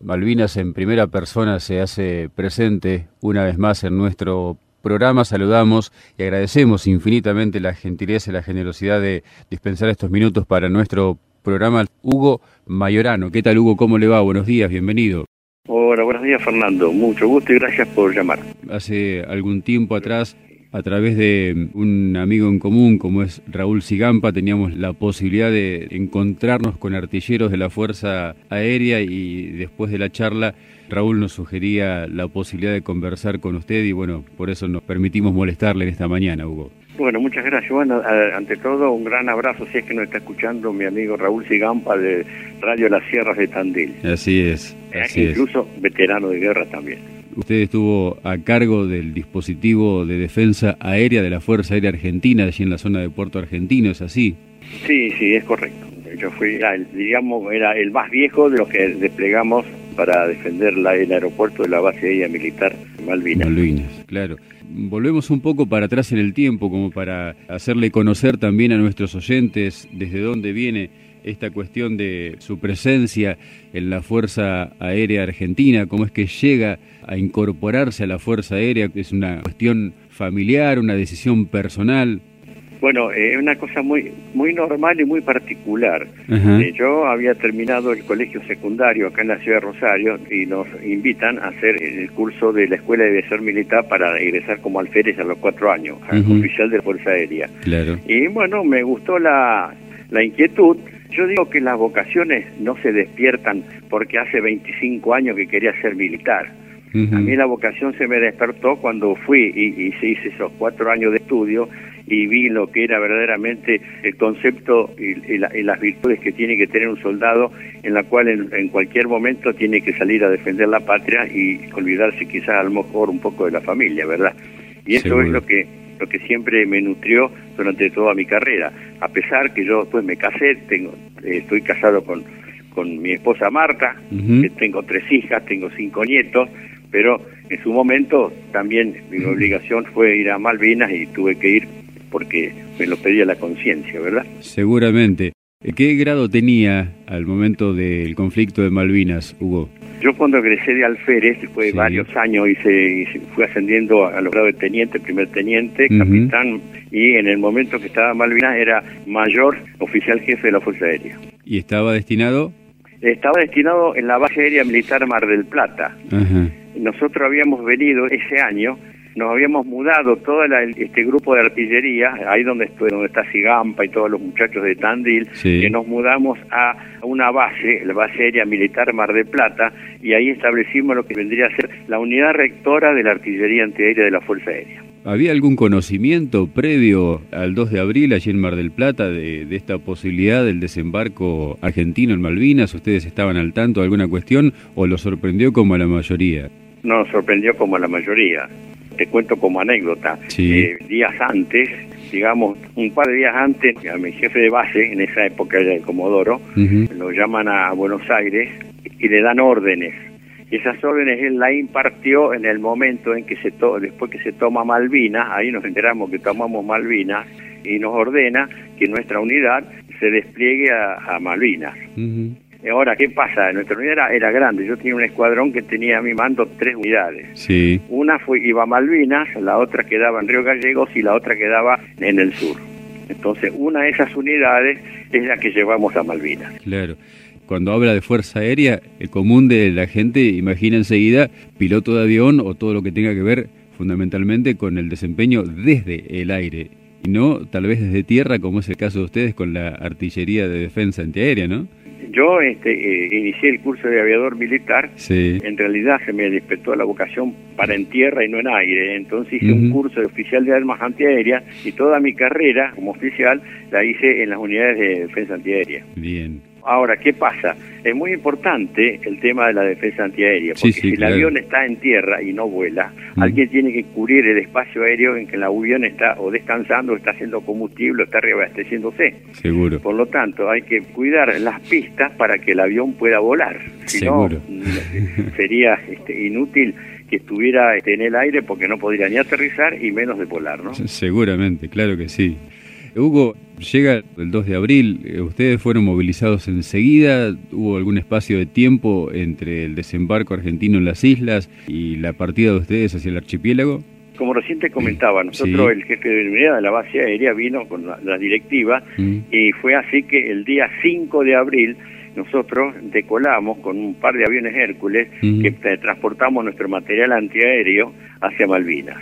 Malvinas en primera persona se hace presente una vez más en nuestro programa. Saludamos y agradecemos infinitamente la gentileza y la generosidad de dispensar estos minutos para nuestro programa. Hugo Mayorano, ¿qué tal Hugo? ¿Cómo le va? Buenos días, bienvenido. Hola, buenos días Fernando, mucho gusto y gracias por llamar. Hace algún tiempo atrás a través de un amigo en común como es Raúl Sigampa teníamos la posibilidad de encontrarnos con artilleros de la Fuerza Aérea y después de la charla Raúl nos sugería la posibilidad de conversar con usted y bueno, por eso nos permitimos molestarle en esta mañana, Hugo. Bueno, muchas gracias. Bueno, ante todo un gran abrazo si es que nos está escuchando mi amigo Raúl Sigampa de Radio Las Sierras de Tandil. Así es. Así incluso veterano de guerra también. Usted estuvo a cargo del dispositivo de defensa aérea de la Fuerza Aérea Argentina, allí en la zona de Puerto Argentino, ¿es así? Sí, sí, es correcto. Yo fui, digamos, era el más viejo de los que desplegamos para defender la, el aeropuerto de la base aérea militar Malvinas. Malvinas, claro. Volvemos un poco para atrás en el tiempo, como para hacerle conocer también a nuestros oyentes desde dónde viene esta cuestión de su presencia en la Fuerza Aérea Argentina, cómo es que llega a incorporarse a la Fuerza Aérea, es una cuestión familiar, una decisión personal. Bueno, es una cosa muy muy normal y muy particular. Eh, yo había terminado el colegio secundario acá en la ciudad de Rosario y nos invitan a hacer el curso de la Escuela de Aviación Militar para ingresar como alférez a los cuatro años, oficial de Fuerza Aérea. Claro. Y bueno, me gustó la, la inquietud yo digo que las vocaciones no se despiertan porque hace 25 años que quería ser militar. A mí la vocación se me despertó cuando fui y, se hice esos cuatro años de estudio y vi lo que era verdaderamente el concepto y, las virtudes que tiene que tener un soldado en la cual en, cualquier momento tiene que salir a defender la patria y olvidarse quizás a lo mejor un poco de la familia, ¿verdad? Y eso es lo que lo que siempre me nutrió durante toda mi carrera. A pesar que yo después me casé, tengo, eh, estoy casado con, con mi esposa Marta, que tengo tres hijas, tengo cinco nietos, pero en su momento también mi obligación fue ir a Malvinas y tuve que ir porque me lo pedía la conciencia, ¿verdad? Seguramente. ¿Qué grado tenía al momento del conflicto de Malvinas, Hugo? Yo cuando egresé de alférez, fue varios años, se fui ascendiendo a los grados de teniente, primer teniente, capitán, y en el momento que estaba Malvinas era mayor oficial jefe de la Fuerza Aérea. ¿Y estaba destinado? Estaba destinado en la base aérea militar Mar del Plata. Nosotros habíamos venido ese año nos habíamos mudado todo este grupo de artillería, ahí donde, estoy, donde está Sigampa y todos los muchachos de Tandil, que nos mudamos a una base, la base aérea militar Mar de Plata, y ahí establecimos lo que vendría a ser la unidad rectora de la artillería antiaérea de la Fuerza Aérea. ¿Había algún conocimiento previo al 2 de abril allí en Mar del Plata de, de, esta posibilidad del desembarco argentino en Malvinas? ¿Ustedes estaban al tanto de alguna cuestión o lo sorprendió como a la mayoría? No, sorprendió como a la mayoría. Te cuento como anécdota, eh, días antes, digamos, un par de días antes, a mi jefe de base, en esa época era el Comodoro, lo llaman a Buenos Aires y le dan órdenes. Y esas órdenes él la impartió en el momento en que se to después que se toma Malvinas, ahí nos enteramos que tomamos Malvinas, y nos ordena que nuestra unidad se despliegue a, Malvinas. Ahora, ¿qué pasa? Nuestra unidad era, grande. Yo tenía un escuadrón que tenía a mi mando tres unidades. Sí. Una fue, iba a Malvinas, la otra quedaba en Río Gallegos y la otra quedaba en el sur. Entonces, una de esas unidades es la que llevamos a Malvinas. Claro. Cuando habla de fuerza aérea, el común de la gente imagina enseguida piloto de avión o todo lo que tenga que ver fundamentalmente con el desempeño desde el aire y no tal vez desde tierra como es el caso de ustedes con la artillería de defensa antiaérea, ¿no? Yo este, eh, inicié el curso de aviador militar. En realidad se me despertó la vocación para en tierra y no en aire. Entonces hice un curso de oficial de armas antiaéreas y toda mi carrera como oficial la hice en las unidades de defensa antiaérea. Bien. Ahora, ¿qué pasa? Es muy importante el tema de la defensa antiaérea, porque si el avión está en tierra y no vuela, alguien tiene que cubrir el espacio aéreo en que el avión está o descansando, o está haciendo combustible, o está reabasteciéndose. Seguro. Por lo tanto, hay que cuidar las pistas para que el avión pueda volar. Si no, sería este, inútil que estuviera este, en el aire porque no podría ni aterrizar y menos de volar, ¿no? Seguramente, claro que sí. Hugo, llega el 2 de abril, eh, ustedes fueron movilizados enseguida, hubo algún espacio de tiempo entre el desembarco argentino en las islas y la partida de ustedes hacia el archipiélago. Como recién te comentaba, nosotros el jefe de unidad de la base aérea vino con la, directiva mm. y fue así que el día 5 de abril nosotros decolamos con un par de aviones Hércules que transportamos nuestro material antiaéreo hacia Malvinas.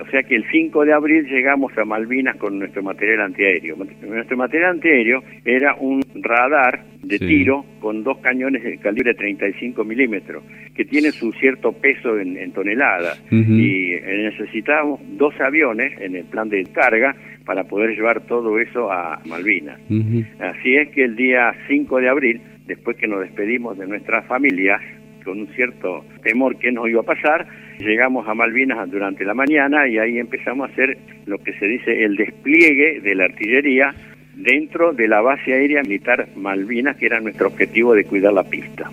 O sea que el 5 de abril llegamos a Malvinas con nuestro material antiaéreo. Nuestro material antiaéreo era un radar de tiro con dos cañones de calibre 35 milímetros, que tiene su cierto peso en, toneladas. Y eh, necesitábamos dos aviones en el plan de carga para poder llevar todo eso a Malvinas. Así es que el día 5 de abril, después que nos despedimos de nuestras familias, con un cierto temor que nos iba a pasar, llegamos a Malvinas durante la mañana y ahí empezamos a hacer lo que se dice el despliegue de la artillería dentro de la base aérea militar Malvinas, que era nuestro objetivo de cuidar la pista.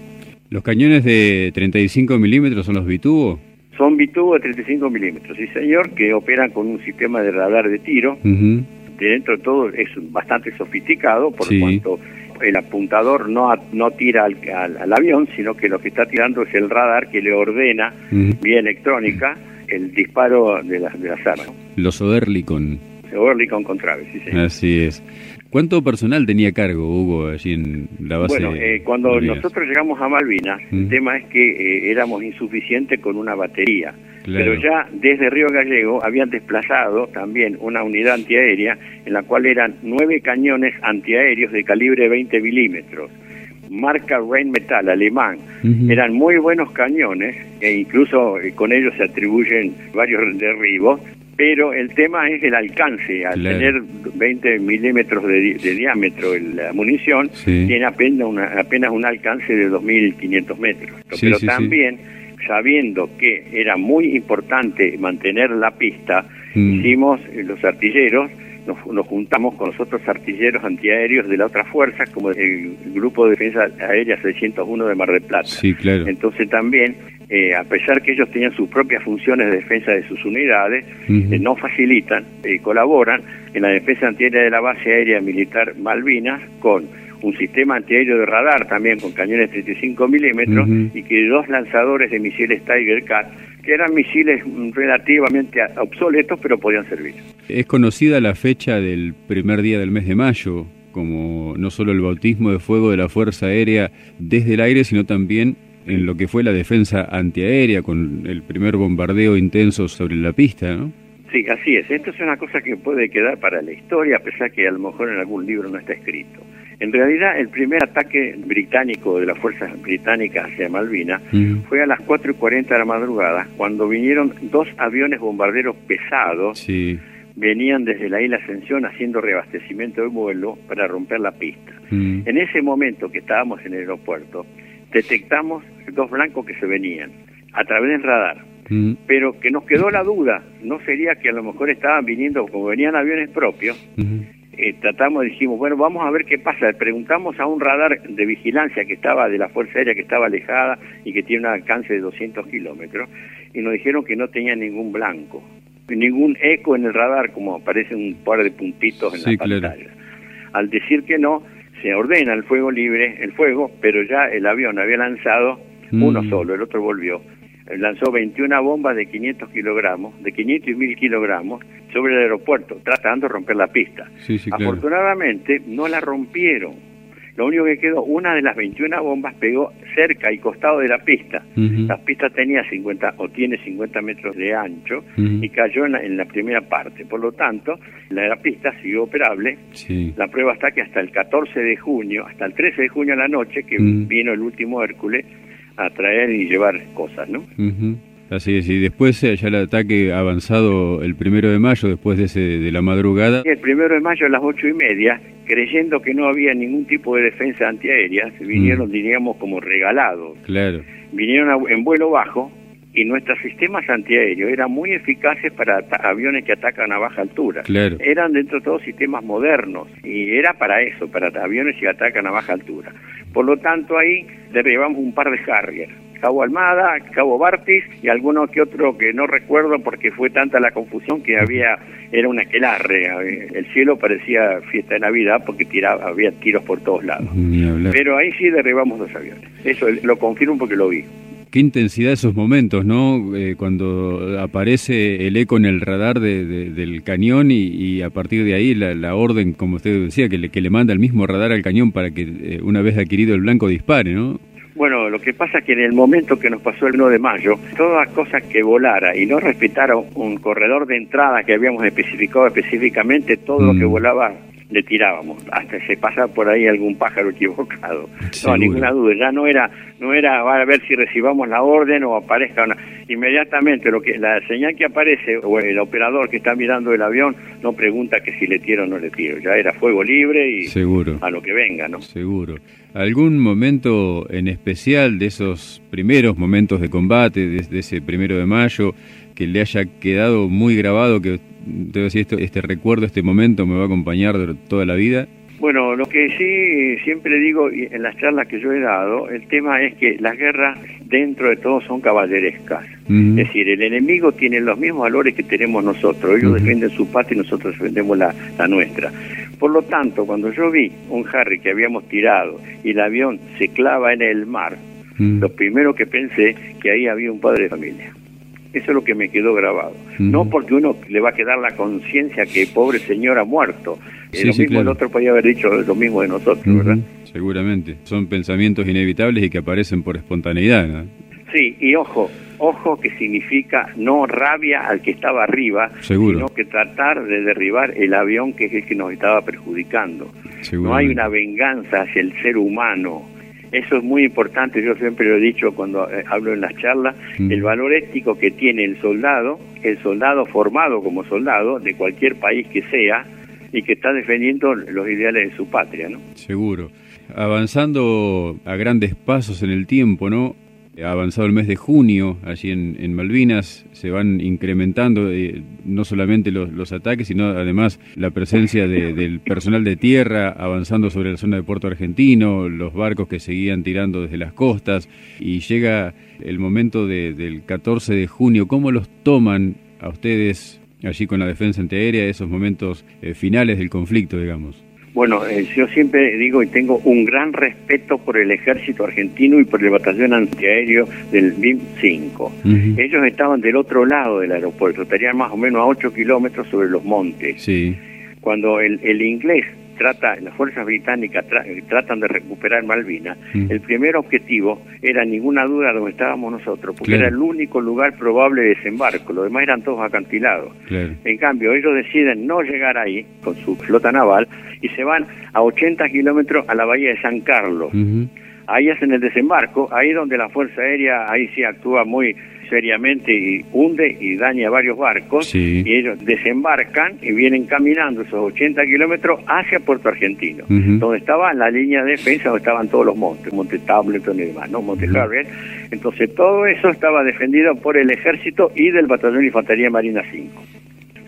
¿Los cañones de 35 milímetros son los bitubos? Son bitubos de 35 milímetros, sí señor, que operan con un sistema de radar de tiro. Dentro de todo es bastante sofisticado, por cuanto el apuntador no, no tira al, al, avión, sino que lo que está tirando es el radar que le ordena vía electrónica el disparo de, las de las armas. Los Oerlikon. Oerlikon con Traves, sí, señor. Así es. ¿Cuánto personal tenía cargo, Hugo, allí en la base? Bueno, eh, cuando nosotros llegamos a Malvinas, el tema es que eh, éramos insuficientes con una batería. Pero ya desde Río Gallego habían desplazado también una unidad antiaérea en la cual eran nueve cañones antiaéreos de calibre 20 milímetros marca Rheinmetall alemán. Eran muy buenos cañones e incluso eh, con ellos se atribuyen varios derribos pero el tema es el alcance. Al tener 20 milímetros de, diámetro la munición, tiene apenas, una, apenas un alcance de 2.500 metros. pero también, sabiendo que era muy importante mantener la pista, mm. hicimos eh, los artilleros, nos, nos, juntamos con los otros artilleros antiaéreos de la otra fuerza, como el Grupo de Defensa Aérea 601 de Mar del Plata. Sí, claro. Entonces también eh, a pesar que ellos tenían sus propias funciones de defensa de sus unidades, eh, no facilitan, eh, colaboran en la defensa antiaérea de la base aérea militar Malvinas con un sistema antiaéreo de radar también con cañones 35 milímetros y que dos lanzadores de misiles Tiger Cat que eran misiles relativamente obsoletos pero podían servir. Es conocida la fecha del primer día del mes de mayo como no solo el bautismo de fuego de la Fuerza Aérea desde el aire, sino también en lo que fue la defensa antiaérea con el primer bombardeo intenso sobre la pista, ¿no? Sí, así es. Esto es una cosa que puede quedar para la historia, a pesar que a lo mejor en algún libro no está escrito. En realidad, el primer ataque británico de las fuerzas británicas hacia Malvinas fue a las 4 y 40 de la madrugada, cuando vinieron dos aviones bombarderos pesados. Sí. Venían desde la isla Ascensión haciendo reabastecimiento de vuelo para romper la pista. En ese momento que estábamos en el aeropuerto, detectamos dos blancos que se venían a través del radar. Pero que nos quedó la duda, no sería que a lo mejor estaban viniendo, como venían aviones propios, eh, tratamos, dijimos, bueno, vamos a ver qué pasa. Preguntamos a un radar de vigilancia que estaba de la Fuerza Aérea, que estaba alejada y que tiene un alcance de 200 kilómetros, y nos dijeron que no tenía ningún blanco, ningún eco en el radar, como aparece un par de puntitos en la pantalla. Al decir que no, se ordena el fuego libre, el fuego, pero ya el avión había lanzado uno mm. solo, el otro volvió. Lanzó 21 bombas de 500 kilogramos, de 500 y 1000 kilogramos, sobre el aeropuerto, tratando de romper la pista. Afortunadamente no la rompieron, lo único que quedó, una de las 21 bombas pegó cerca y costado de la pista. La pista tenía 50 o tiene 50 metros de ancho y cayó en la, primera parte. Por lo tanto, la, pista siguió operable. La prueba está que hasta el 14 de junio, hasta el 13 de junio a la noche, que vino el último Hércules a traer y llevar cosas, ¿no? Así es, y después eh, ya el ataque avanzado el primero de mayo, después de, ese, de la madrugada. El primero de mayo a las ocho y media, creyendo que no había ningún tipo de defensa antiaérea, vinieron, mm. diríamos, como regalados. Claro. Vinieron en vuelo bajo y nuestros sistemas antiaéreos eran muy eficaces para aviones que atacan a baja altura. Claro. Eran dentro de todos sistemas modernos y era para eso, para aviones que atacan a baja altura. Por lo tanto, ahí derribamos un par de Harrier Cabo Almada, Cabo Bartis y alguno que otro que no recuerdo porque fue tanta la confusión que había, era una aquelarre, el cielo parecía fiesta de Navidad porque tiraba, había tiros por todos lados. Pero ahí sí derribamos los aviones, eso lo confirmo porque lo vi. Qué intensidad esos momentos, ¿no? Eh, cuando aparece el eco en el radar del cañón y, a partir de ahí la, orden, como usted decía, que le, que le manda el mismo radar al cañón para que eh, una vez adquirido el blanco dispare, ¿no? Bueno, lo que pasa es que en el momento que nos pasó el 1 de mayo, toda cosa que volara y no respetara un corredor de entrada que habíamos especificado específicamente, todo lo que mm. volaba le tirábamos, hasta se pasa por ahí algún pájaro equivocado. No, ninguna duda, ya no era, no era va a ver si recibamos la orden o aparezca una. Inmediatamente lo que la señal que aparece o el operador que está mirando el avión no pregunta que si le tiro o no le tiro, ya era fuego libre y Seguro. a lo que venga, ¿no? Seguro. ¿Algún momento en especial de esos primeros momentos de combate, de ese primero de mayo, que le haya quedado muy grabado, que debo decir, esto, este recuerdo, este momento me va a acompañar toda la vida? Bueno, lo que sí siempre digo en las charlas que yo he dado, el tema es que las guerras dentro de todo son caballerescas. Es decir, el enemigo tiene los mismos valores que tenemos nosotros. Ellos defienden su patria y nosotros defendemos la, la, nuestra. Por lo tanto, cuando yo vi un Harry que habíamos tirado y el avión se clava en el mar, lo primero que pensé que ahí había un padre de familia. Eso es lo que me quedó grabado. No porque uno le va a quedar la conciencia que pobre señor ha muerto. lo mismo el otro podía haber dicho lo mismo de nosotros, ¿verdad? Seguramente. Son pensamientos inevitables y que aparecen por espontaneidad, ¿no? Sí, y ojo, ojo que significa no rabia al que estaba arriba, sino que tratar de derribar el avión que es el que nos estaba perjudicando. No hay una venganza hacia el ser humano, eso es muy importante, yo siempre lo he dicho cuando eh, hablo en las charlas, mm. el valor ético que tiene el soldado, el soldado formado como soldado de cualquier país que sea y que está defendiendo los ideales de su patria, ¿no? Seguro. Avanzando a grandes pasos en el tiempo, ¿no? Ha avanzado el mes de junio allí en, Malvinas, se van incrementando eh, no solamente los, ataques, sino además la presencia del personal de tierra avanzando sobre la zona de Puerto Argentino, los barcos que seguían tirando desde las costas y llega el momento del 14 de junio. ¿Cómo los toman a ustedes allí con la defensa antiaérea esos momentos eh, finales del conflicto, digamos? Bueno, eh, yo siempre digo y tengo un gran respeto por el ejército argentino y por el batallón antiaéreo del BIM-5. Ellos estaban del otro lado del aeropuerto, estarían más o menos a 8 kilómetros sobre los montes. Sí. Cuando el, el inglés trata, las fuerzas británicas tratan de recuperar Malvinas, mm. el primer objetivo era ninguna duda donde estábamos nosotros, porque era el único lugar probable de desembarco, los demás eran todos acantilados. En cambio, ellos deciden no llegar ahí con su flota naval y se van a 80 kilómetros a la bahía de San Carlos. Ahí hacen el desembarco, ahí donde la Fuerza Aérea, ahí sí actúa muy seriamente y hunde y daña varios barcos y ellos desembarcan y vienen caminando esos 80 kilómetros hacia Puerto Argentino, donde estaba la línea de defensa, donde estaban todos los montes, Monte Tableton y demás, ¿no? Monte Harriet. Entonces todo eso estaba defendido por el ejército y del Batallón de Infantería Marina 5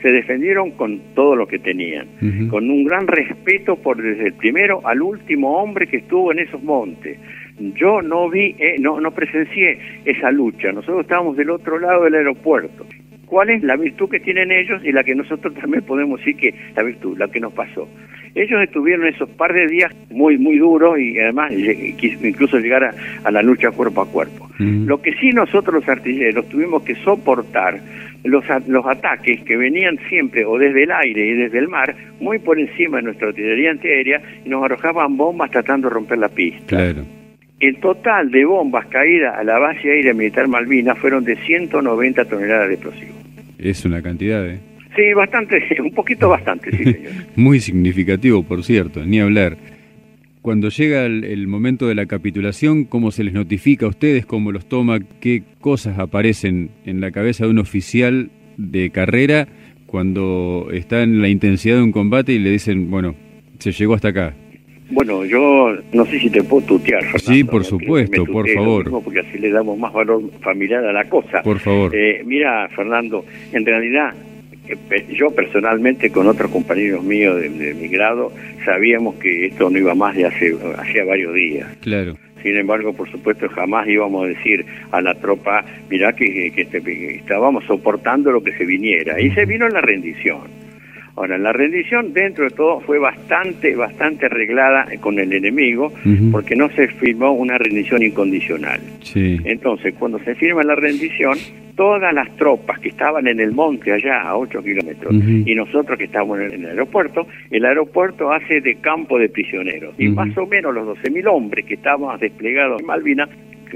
se defendieron con todo lo que tenían, con un gran respeto por desde el primero al último hombre que estuvo en esos montes. Yo no vi, eh, no, no presencié esa lucha. Nosotros estábamos del otro lado del aeropuerto. ¿Cuál es la virtud que tienen ellos y la que nosotros también podemos decir que la virtud, la que nos pasó? Ellos estuvieron esos par de días muy, muy duros y además incluso llegar a, la lucha cuerpo a cuerpo. Lo que sí nosotros los artilleros tuvimos que soportar los, los ataques que venían siempre o desde el aire y desde el mar, muy por encima de nuestra artillería antiaérea, y nos arrojaban bombas tratando de romper la pista. Claro. El total de bombas caídas a la base aérea militar Malvinas fueron de 190 toneladas de explosivos. Es una cantidad, ¿eh? Sí, bastante, un poquito bastante, sí, señor. Muy significativo, por cierto, ni hablar. Cuando llega el, momento de la capitulación, ¿cómo se les notifica a ustedes? ¿Cómo los toma? ¿Qué cosas aparecen en la cabeza de un oficial de carrera cuando está en la intensidad de un combate y le dicen, bueno, se llegó hasta acá? Bueno, yo no sé si te puedo tutear. sí, por supuesto, por favor. porque así le damos más valor familiar a la cosa. Por favor. Eh, mira, Fernando, en realidad eh, yo personalmente con otros compañeros míos de, mi grado sabíamos que esto no iba más de hace hacía varios días. Claro. Sin embargo, por supuesto, jamás íbamos a decir a la tropa, mirá que, que, estábamos soportando lo que se viniera. Y se vino la rendición. Ahora, la rendición dentro de todo fue bastante, bastante arreglada con el enemigo, porque no se firmó una rendición incondicional. Entonces, cuando se firma la rendición, todas las tropas que estaban en el monte allá a 8 kilómetros y nosotros que estábamos en el aeropuerto, el aeropuerto hace de campo de prisioneros. Y más o menos los 12.000 hombres que estábamos desplegados en Malvinas,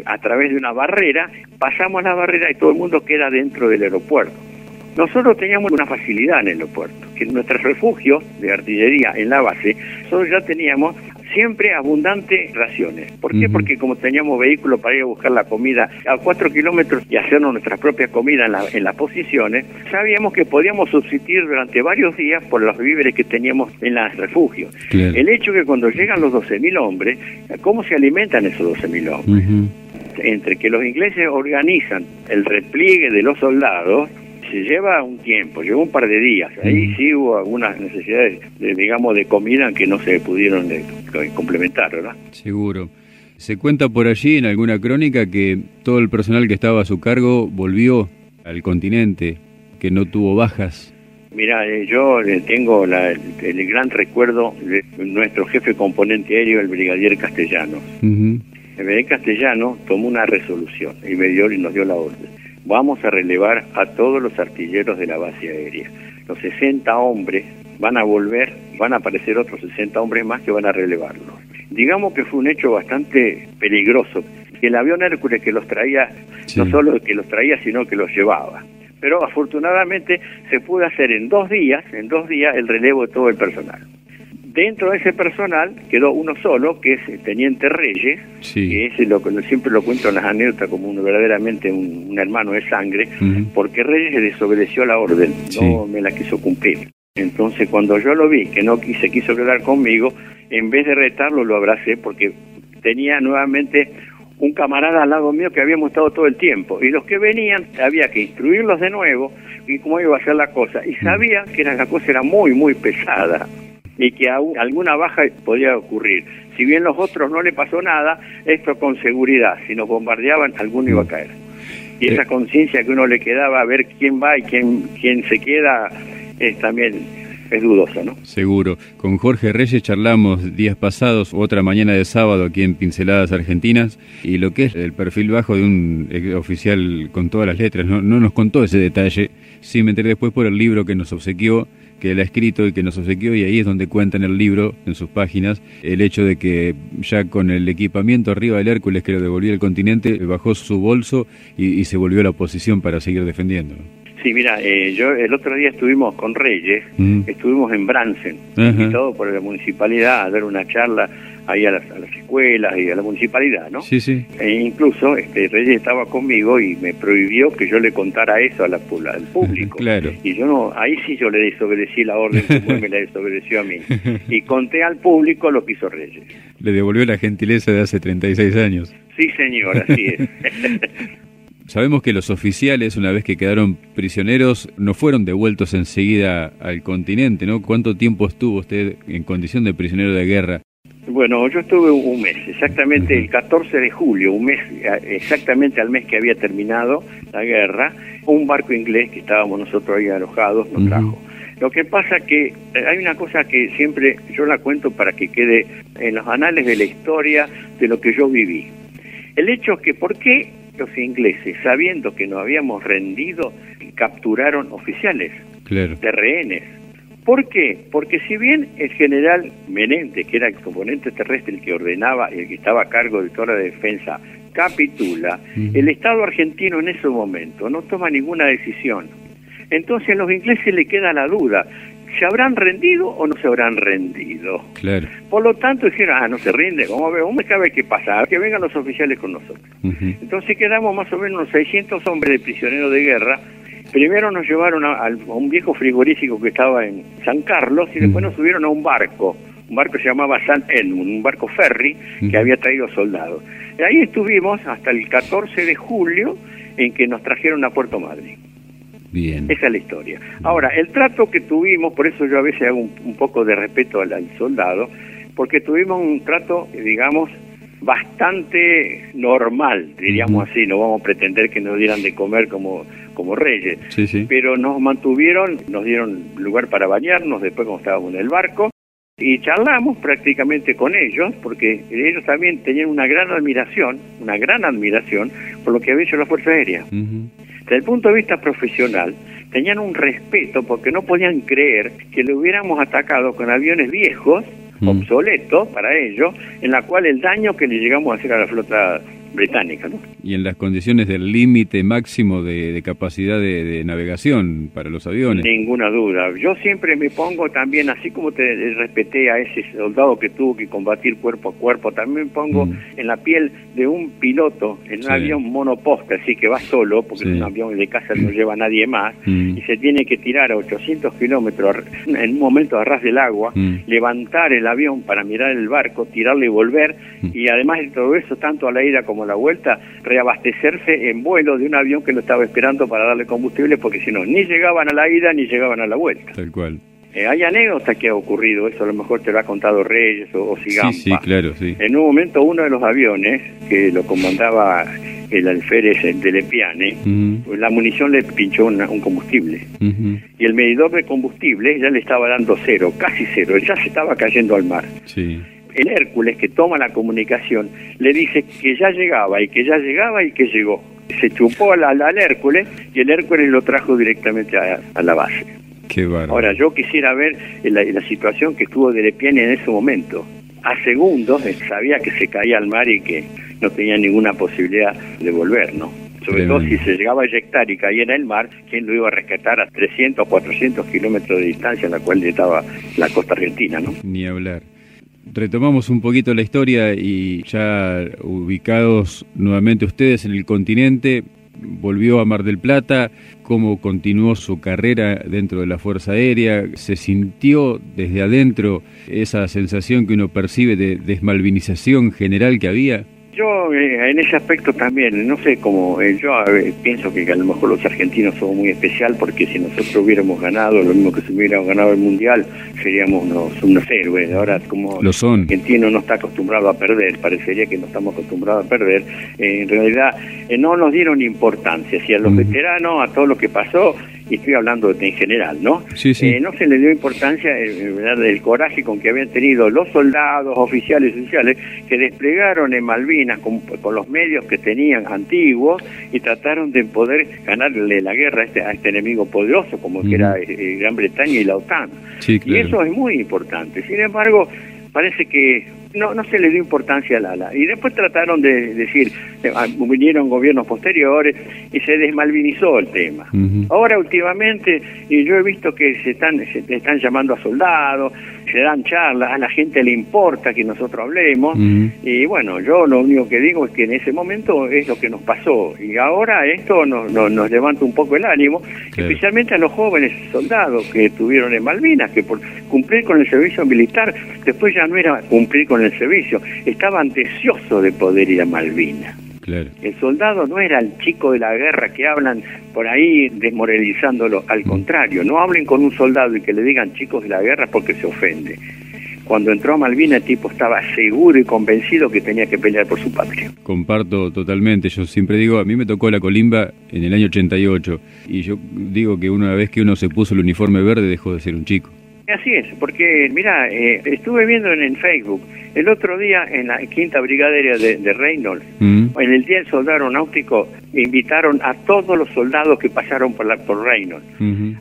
a través de una barrera, pasamos la barrera y todo el mundo queda dentro del aeropuerto. Nosotros teníamos una facilidad en el aeropuerto, que en nuestros refugios de artillería en la base, nosotros ya teníamos siempre abundantes raciones. ¿Por qué? Porque como teníamos vehículos para ir a buscar la comida a cuatro kilómetros y hacernos nuestra propia comida en, las posiciones, sabíamos que podíamos subsistir durante varios días por los víveres que teníamos en los refugios. El hecho que cuando llegan los 12.000 hombres, ¿cómo se alimentan esos 12.000 hombres? Entre que los ingleses organizan el repliegue de los soldados, se lleva un tiempo, lleva un par de días. Ahí sí hubo algunas necesidades, de, digamos, de comida que no se pudieron eh, complementar, ¿verdad? Seguro. Se cuenta por allí en alguna crónica que todo el personal que estaba a su cargo volvió al continente, que no tuvo bajas. Mira, eh, yo eh, tengo el, gran recuerdo de nuestro jefe componente aéreo, el brigadier Castellano. El brigadier Castellano tomó una resolución y me dio y nos dio la orden vamos a relevar a todos los artilleros de la base aérea. Los 60 hombres van a volver, van a aparecer otros 60 hombres más que van a relevarlos. Digamos que fue un hecho bastante peligroso, que el avión Hércules que los traía, no solo que los traía, sino que los llevaba. Pero afortunadamente se pudo hacer en dos días, en dos días, el relevo de todo el personal. Dentro de ese personal quedó uno solo, que es el Teniente Reyes, que es lo que siempre lo cuento en las anécdotas como uno, verdaderamente un, hermano de sangre, porque Reyes desobedeció la orden, no me la quiso cumplir. Entonces cuando yo lo vi, que no se quiso quedar conmigo, en vez de retarlo lo abracé porque tenía nuevamente un camarada al lado mío que habíamos estado todo el tiempo y los que venían había que instruirlos de nuevo y cómo iba a ser la cosa y sabía que la cosa era muy muy pesada y que alguna baja podía ocurrir. Si bien los otros no le pasó nada, esto con seguridad, si nos bombardeaban, alguno iba a caer. Y esa conciencia que uno le quedaba a ver quién va y quién, quién se queda, es también es dudoso, ¿no? Seguro. Con Jorge Reyes charlamos días pasados, otra mañana de sábado aquí en Pinceladas Argentinas, y lo que es el perfil bajo de un oficial con todas las letras, no, no nos contó ese detalle, sí me enteré después por el libro que nos obsequió, que él ha escrito y que nos obsequió, y ahí es donde cuenta en el libro, en sus páginas, el hecho de que ya con el equipamiento arriba del Hércules que lo devolvió al continente, bajó su bolso y, se volvió a la oposición para seguir defendiendo. Sí, mira, eh, yo el otro día estuvimos con Reyes, mm. estuvimos en Bransen, invitado por la municipalidad a dar una charla ahí a las, escuelas y a la municipalidad, ¿no? Sí, sí. E incluso este Reyes estaba conmigo y me prohibió que yo le contara eso a la, al público. claro. Y yo no, ahí sí yo le desobedecí la orden como me la desobedeció a mí. Y conté al público lo que hizo Reyes. Le devolvió la gentileza de hace 36 años. Sí, señor, así es. Sabemos que los oficiales, una vez que quedaron prisioneros, no fueron devueltos enseguida al continente, ¿no? ¿Cuánto tiempo estuvo usted en condición de prisionero de guerra? Bueno, yo estuve un mes, exactamente el 14 de julio, un mes, exactamente al mes que había terminado la guerra, un barco inglés que estábamos nosotros ahí alojados nos trajo. Lo que pasa que eh, hay una cosa que siempre yo la cuento para que quede en los anales de la historia de lo que yo viví. El hecho es que, ¿por qué los ingleses, sabiendo que nos habíamos rendido, capturaron oficiales de rehenes. ¿Por qué? Porque si bien el general Menente, que era el componente terrestre el que ordenaba y el que estaba a cargo de toda la defensa, capitula, el Estado argentino en ese momento no toma ninguna decisión. Entonces a los ingleses le queda la duda, ¿se habrán rendido o no se habrán rendido? Claro. Por lo tanto dijeron, ah, no se rinde, vamos a ver, vamos a ver qué pasa, que vengan los oficiales con nosotros. Entonces quedamos más o menos unos 600 hombres de prisioneros de guerra. Primero nos llevaron a, un viejo frigorífico que estaba en San Carlos y después nos subieron a un barco, un barco que se llamaba San Edmund, un barco ferry que había traído soldados. Y ahí estuvimos hasta el 14 de julio en que nos trajeron a Puerto Madryn. Esa es la historia. Ahora, el trato que tuvimos, por eso yo a veces hago un, poco de respeto al, soldado, porque tuvimos un trato, digamos, bastante normal, diríamos así, no vamos a pretender que nos dieran de comer como, como reyes, pero nos mantuvieron, nos dieron lugar para bañarnos después cuando estábamos en el barco. Y charlamos prácticamente con ellos porque ellos también tenían una gran admiración, una gran admiración por lo que había hecho la Fuerza Aérea. Desde el punto de vista profesional, tenían un respeto porque no podían creer que le hubiéramos atacado con aviones viejos, obsoletos para ellos, en la cual el daño que le llegamos a hacer a la flota británica. ¿no? Y en las condiciones del límite máximo de, capacidad de, navegación para los aviones. Ninguna duda. Yo siempre me pongo también, así como te respeté a ese soldado que tuvo que combatir cuerpo a cuerpo, también me pongo mm. en la piel de un piloto en un avión monoposta, así que va solo, porque en un avión de casa no lleva nadie más, mm. y se tiene que tirar a 800 kilómetros en un momento a ras del agua, mm. levantar el avión para mirar el barco, tirarle y volver, y además de todo eso, tanto a la ida como a la vuelta, reabastecerse en vuelo de un avión que lo estaba esperando para darle combustible, porque si no, ni llegaban a la ida ni llegaban a la vuelta. Tal cual. Eh, hay anécdotas que ha ocurrido, eso a lo mejor te lo ha contado Reyes o, o Sigampa. Sí, sí, claro, sí. En un momento uno de los aviones, que lo comandaba el alférez de Lepiane, pues la munición le pinchó un combustible. Y el medidor de combustible ya le estaba dando cero, casi cero, ya se estaba cayendo al mar. Sí el Hércules que toma la comunicación le dice que ya llegaba y que ya llegaba y que llegó. Se chupó al, al Hércules y el Hércules lo trajo directamente a, la base. Qué Ahora, yo quisiera ver la, la situación que estuvo de Lepiane en ese momento. A segundos sabía que se caía al mar y que no tenía ninguna posibilidad de volver, ¿no? Sobre todo si se llegaba a eyectar y caía en el mar, ¿quién lo iba a rescatar a 300 o 400 kilómetros de distancia en la cual estaba la costa argentina, ¿no? Ni hablar. Retomamos un poquito la historia y ya ubicados nuevamente ustedes en el continente, volvió a Mar del Plata, cómo continuó su carrera dentro de la Fuerza Aérea, se sintió desde adentro esa sensación que uno percibe de desmalvinización general que había. Yo eh, en ese aspecto también, no sé cómo, eh, yo pienso que a lo mejor los argentinos somos muy especial porque si nosotros hubiéramos ganado lo mismo que si hubiéramos ganado el Mundial, seríamos unos, unos héroes. Ahora como lo son. el argentino no está acostumbrado a perder, parecería que no estamos acostumbrados a perder, eh, en realidad no nos dieron importancia, si a los veteranos, a todo lo que pasó, y estoy hablando en general, ¿no? Sí, sí. no se le dio importancia ¿verdad? del coraje con que habían tenido los soldados, oficiales y oficiales que desplegaron en Malvinas con, los medios que tenían antiguos y trataron de poder ganarle la guerra a este, a este enemigo poderoso como que era eh, Gran Bretaña y la OTAN. Y eso es muy importante. Sin embargo, parece que no, no se le dio importancia a la, Y después trataron de decir, eh, ah, vinieron gobiernos posteriores y se desmalvinizó el tema. Ahora últimamente, y yo he visto que se están, se están llamando a soldados, se dan charlas, a la gente le importa que nosotros hablemos, y bueno, yo lo único que digo es que en ese momento es lo que nos pasó, y ahora esto nos, nos, levanta un poco el ánimo, especialmente a los jóvenes soldados que estuvieron en Malvinas, que por cumplir con el servicio militar, después ya no era cumplir con el servicio, estaban deseosos de poder ir a Malvinas. El soldado no era el chico de la guerra que hablan por ahí desmoralizándolo, al contrario, no hablen con un soldado y que le digan chicos de la guerra porque se ofende. Cuando entró a Malvinas el tipo estaba seguro y convencido que tenía que pelear por su patria. Comparto totalmente, yo siempre digo, a mí me tocó la colimba en el año 88 y yo digo que una vez que uno se puso el uniforme verde dejó de ser un chico. Así es, porque mira, eh, estuve viendo en, Facebook el otro día en la quinta brigadera de, de Reynolds, mm. en el Día del Soldado Aeronáutico, invitaron a todos los soldados que pasaron por, la, por Reynolds.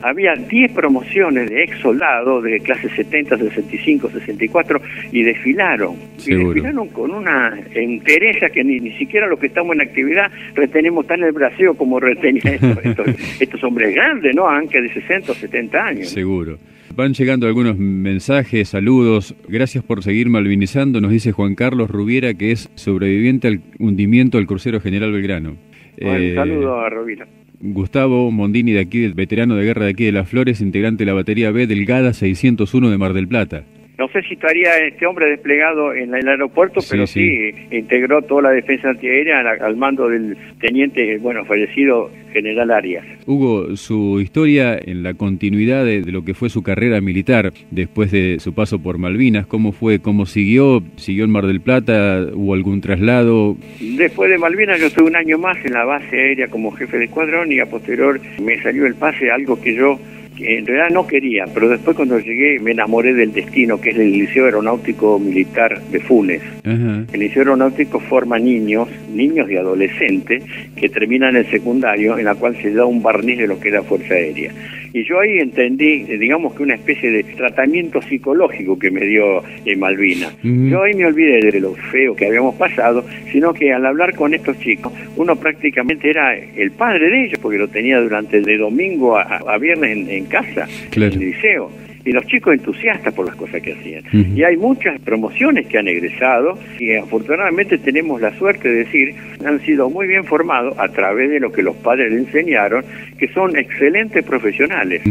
Había 10 promociones de ex soldados de clase 70, 65, 64 y desfilaron. Y desfilaron con una entereza que ni, ni siquiera los que estamos en actividad retenemos tan el braceo como retenían estos, estos, hombres grandes, ¿no? Aunque de 60 o 70 años. Seguro. Van llegando algunos mensajes, saludos. Gracias por seguir malvinizando, nos dice Juan Carlos Rubiera, que es sobreviviente al hundimiento del crucero General Belgrano. Bueno, eh, saludo a Rubiera. Gustavo Mondini, de aquí, veterano de guerra de aquí de Las Flores, integrante de la batería B del GADA 601 de Mar del Plata. No sé si estaría este hombre desplegado en el aeropuerto, pero sí, integró toda la defensa antiaérea al, mando del teniente, bueno, fallecido general Arias. Hugo, su historia en la continuidad de, lo que fue su carrera militar después de su paso por Malvinas, ¿cómo fue? ¿Cómo siguió? ¿Siguió en Mar del Plata? ¿Hubo algún traslado? Después de Malvinas yo estuve un año más en la base aérea como jefe de escuadrón y a posterior me salió el pase, algo que yo en realidad no quería, pero después cuando llegué me enamoré del destino, que es el Liceo Aeronáutico Militar de Funes. El Liceo Aeronáutico forma niños, niños y adolescentes, que terminan el secundario, en la cual se da un barniz de lo que era Fuerza Aérea. Y yo ahí entendí, digamos que una especie de tratamiento psicológico que me dio en Malvina. Yo ahí me olvidé de lo feo que habíamos pasado, sino que al hablar con estos chicos, uno prácticamente era el padre de ellos, porque lo tenía durante de domingo a, viernes en, casa, en el liceo y los chicos entusiastas por las cosas que hacían. Y hay muchas promociones que han egresado y afortunadamente tenemos la suerte de decir han sido muy bien formados a través de lo que los padres le enseñaron, que son excelentes profesionales.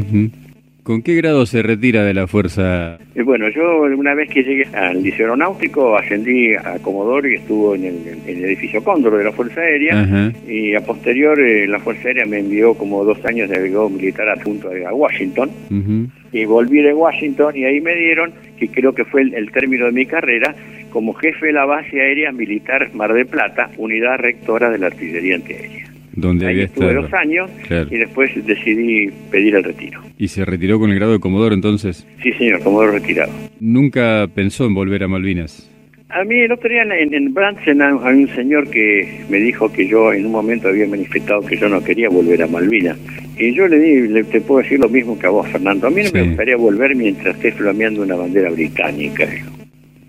¿Con qué grado se retira de la fuerza? Eh, bueno, yo una vez que llegué al liceo aeronáutico ascendí a Comodoro y estuvo en el, edificio Cóndor de la Fuerza Aérea. Y a posterior eh, la Fuerza Aérea me envió como dos años de agregado militar adjunto a Washington. Y volví de Washington y ahí me dieron, que creo que fue el, término de mi carrera, como jefe de la base aérea militar Mar del Plata, unidad rectora de la artillería antiaérea donde Ahí estuve dos años y después decidí pedir el retiro. ¿Y se retiró con el grado de Comodoro entonces? Sí, señor, Comodoro retirado. ¿Nunca pensó en volver a Malvinas? A mí el otro día en, en Bransen hay un señor que me dijo que yo en un momento había manifestado que yo no quería volver a Malvinas. Y yo le di, le, te puedo decir lo mismo que a vos, Fernando. A mí no me gustaría volver mientras esté flameando una bandera británica.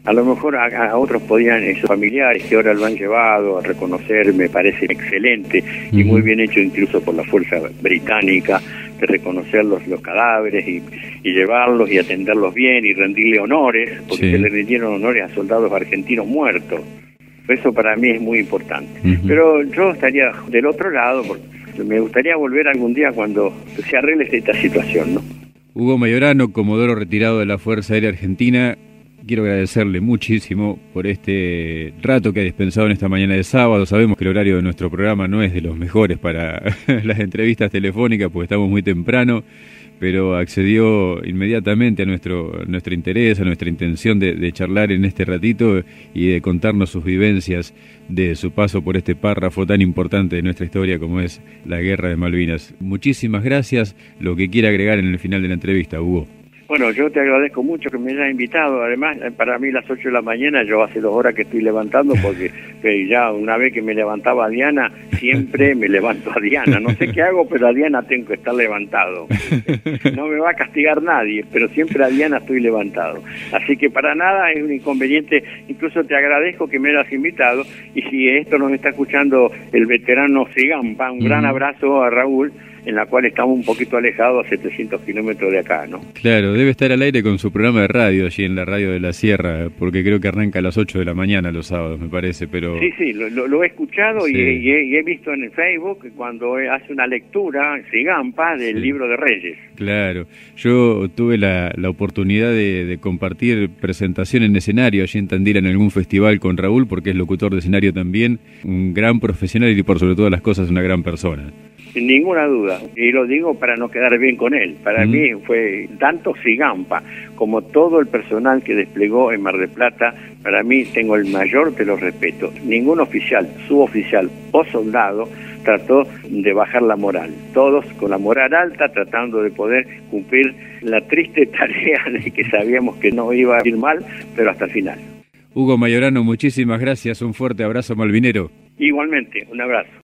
A lo mejor a, otros podían, esos familiares que ahora lo han llevado a reconocer, me parece excelente y muy bien hecho incluso por la fuerza británica, de reconocer los, cadáveres y, llevarlos y atenderlos bien y rendirle honores, porque se le rindieron honores a soldados argentinos muertos. Eso para mí es muy importante. Pero yo estaría del otro lado, porque me gustaría volver algún día cuando se arregle esta situación, ¿no? Hugo Mayorano, comodoro retirado de la Fuerza Aérea Argentina, quiero agradecerle muchísimo por este rato que ha dispensado en esta mañana de sábado. Sabemos que el horario de nuestro programa no es de los mejores para las entrevistas telefónicas porque estamos muy temprano, pero accedió inmediatamente a nuestro, nuestro interés, a nuestra intención de, charlar en este ratito y de contarnos sus vivencias de su paso por este párrafo tan importante de nuestra historia como es la Guerra de Malvinas. Muchísimas gracias. Lo que quiera agregar en el final de la entrevista, Hugo. Bueno, yo te agradezco mucho que me hayas invitado. Además, eh, para mí las 8 de la mañana, yo hace dos horas que estoy levantando, porque ya una vez que me levantaba a Diana, siempre me levanto a Diana. No sé qué hago, pero a Diana tengo que estar levantado. No me va a castigar nadie, pero siempre a Diana estoy levantado. Así que para nada es un inconveniente. Incluso te agradezco que me hayas invitado. Y si esto nos está escuchando el veterano Sigampa, un gran abrazo a Raúl en la cual estamos un poquito alejados a 700 kilómetros de acá, ¿no? Claro, debe estar al aire con su programa de radio allí en la radio de la Sierra, porque creo que arranca a las 8 de la mañana los sábados, me parece, pero... Sí, sí, lo, he escuchado y, he, visto en el Facebook cuando hace una lectura, Sigampa, del libro de Reyes. Claro, yo tuve la, oportunidad de, compartir presentación en escenario allí en Tandil en algún festival con Raúl, porque es locutor de escenario también, un gran profesional y por sobre todas las cosas una gran persona. Sin ninguna duda, y lo digo para no quedar bien con él. Para mí fue tanto Sigampa como todo el personal que desplegó en Mar del Plata, para mí tengo el mayor de los respetos. Ningún oficial, suboficial o soldado trató de bajar la moral. Todos con la moral alta tratando de poder cumplir la triste tarea de que sabíamos que no iba a ir mal, pero hasta el final. Hugo Mayorano, muchísimas gracias. Un fuerte abrazo malvinero. Igualmente, un abrazo.